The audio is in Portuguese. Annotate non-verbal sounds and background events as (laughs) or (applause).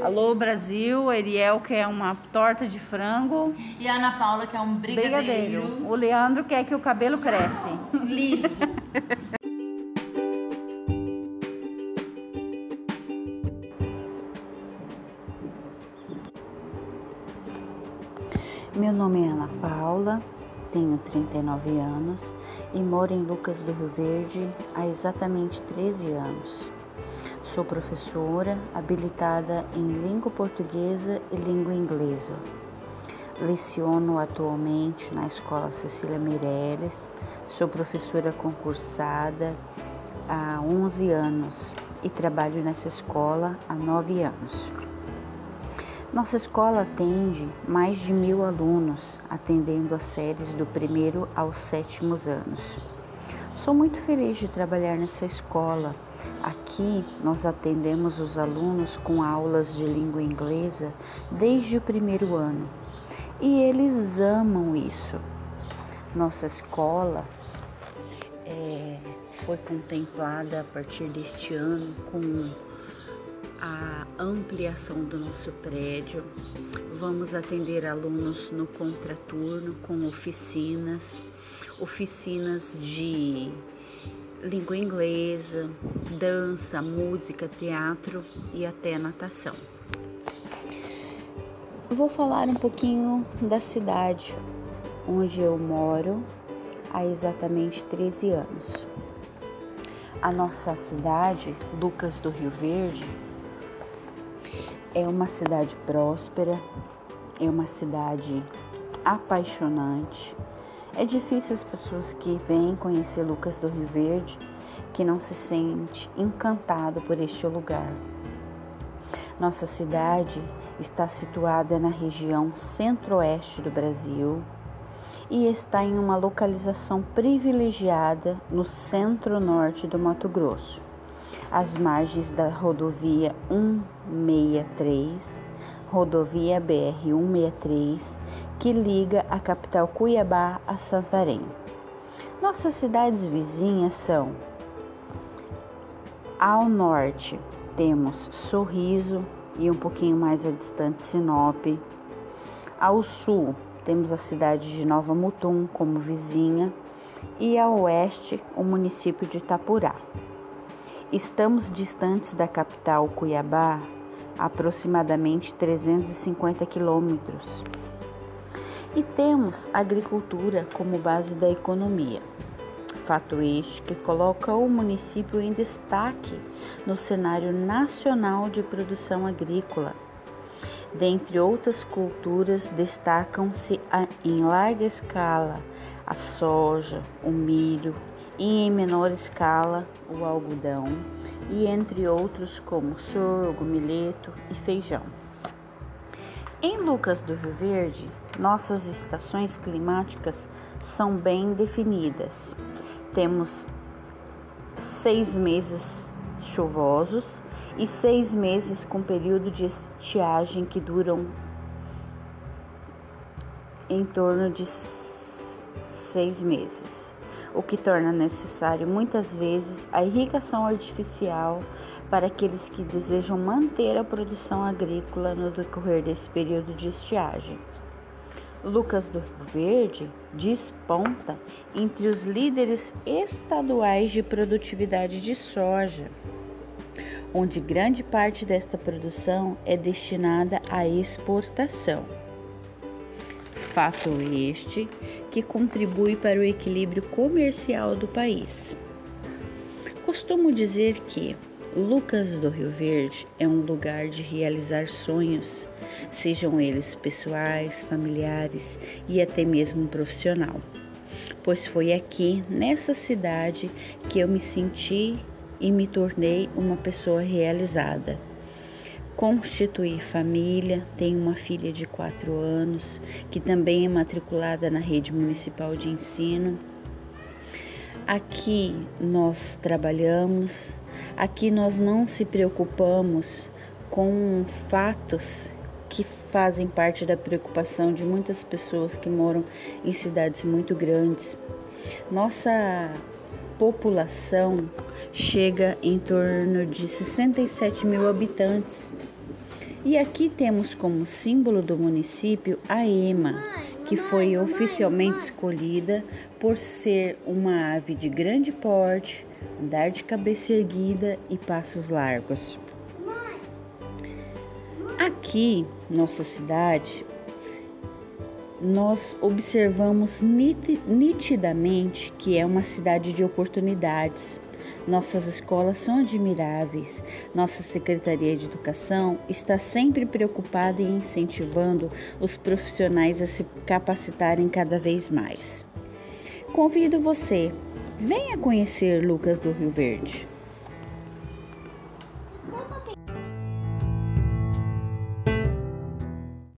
Alô Brasil, Ariel quer uma torta de frango. E a Ana Paula quer um brigadeiro. brigadeiro. O Leandro quer que o cabelo cresce. (laughs) Liso. Meu nome é Ana Paula, tenho 39 anos e moro em Lucas do Rio Verde há exatamente 13 anos. Sou professora habilitada em língua portuguesa e língua inglesa. Leciono atualmente na Escola Cecília Meirelles. Sou professora concursada há 11 anos e trabalho nessa escola há 9 anos. Nossa escola atende mais de mil alunos, atendendo as séries do primeiro aos sétimos anos. Sou muito feliz de trabalhar nessa escola. Aqui nós atendemos os alunos com aulas de língua inglesa desde o primeiro ano e eles amam isso. Nossa escola é, foi contemplada a partir deste ano com ampliação do nosso prédio. Vamos atender alunos no contraturno com oficinas, oficinas de língua inglesa, dança, música, teatro e até natação. Vou falar um pouquinho da cidade onde eu moro há exatamente 13 anos. A nossa cidade, Lucas do Rio Verde, é uma cidade próspera, é uma cidade apaixonante. É difícil as pessoas que vêm conhecer Lucas do Rio Verde que não se sente encantado por este lugar. Nossa cidade está situada na região centro-oeste do Brasil e está em uma localização privilegiada no centro-norte do Mato Grosso às margens da rodovia 163, rodovia BR 163, que liga a capital Cuiabá a Santarém. Nossas cidades vizinhas são ao norte temos Sorriso e um pouquinho mais a distante Sinop. Ao sul temos a cidade de Nova Mutum como vizinha e ao oeste o município de Itapurá. Estamos distantes da capital Cuiabá aproximadamente 350 quilômetros e temos agricultura como base da economia. Fato este que coloca o município em destaque no cenário nacional de produção agrícola. Dentre outras culturas, destacam-se em larga escala a soja, o milho, e em menor escala o algodão, e entre outros como sorgo, milheto e feijão. Em Lucas do Rio Verde, nossas estações climáticas são bem definidas. Temos seis meses chuvosos e seis meses com período de estiagem que duram em torno de seis meses o que torna necessário muitas vezes a irrigação artificial para aqueles que desejam manter a produção agrícola no decorrer desse período de estiagem. Lucas do Rio Verde desponta entre os líderes estaduais de produtividade de soja, onde grande parte desta produção é destinada à exportação fato este que contribui para o equilíbrio comercial do país. Costumo dizer que Lucas do Rio Verde é um lugar de realizar sonhos, sejam eles pessoais, familiares e até mesmo profissional, pois foi aqui, nessa cidade, que eu me senti e me tornei uma pessoa realizada constituir família, tenho uma filha de 4 anos que também é matriculada na rede municipal de ensino. Aqui nós trabalhamos, aqui nós não se preocupamos com fatos que fazem parte da preocupação de muitas pessoas que moram em cidades muito grandes. Nossa população chega em torno de 67 mil habitantes E aqui temos como símbolo do município a ema, que foi oficialmente escolhida por ser uma ave de grande porte, andar de cabeça erguida e passos largos. Aqui, nossa cidade, nós observamos nitidamente que é uma cidade de oportunidades. Nossas escolas são admiráveis. Nossa Secretaria de Educação está sempre preocupada em incentivando os profissionais a se capacitarem cada vez mais. Convido você, venha conhecer Lucas do Rio Verde.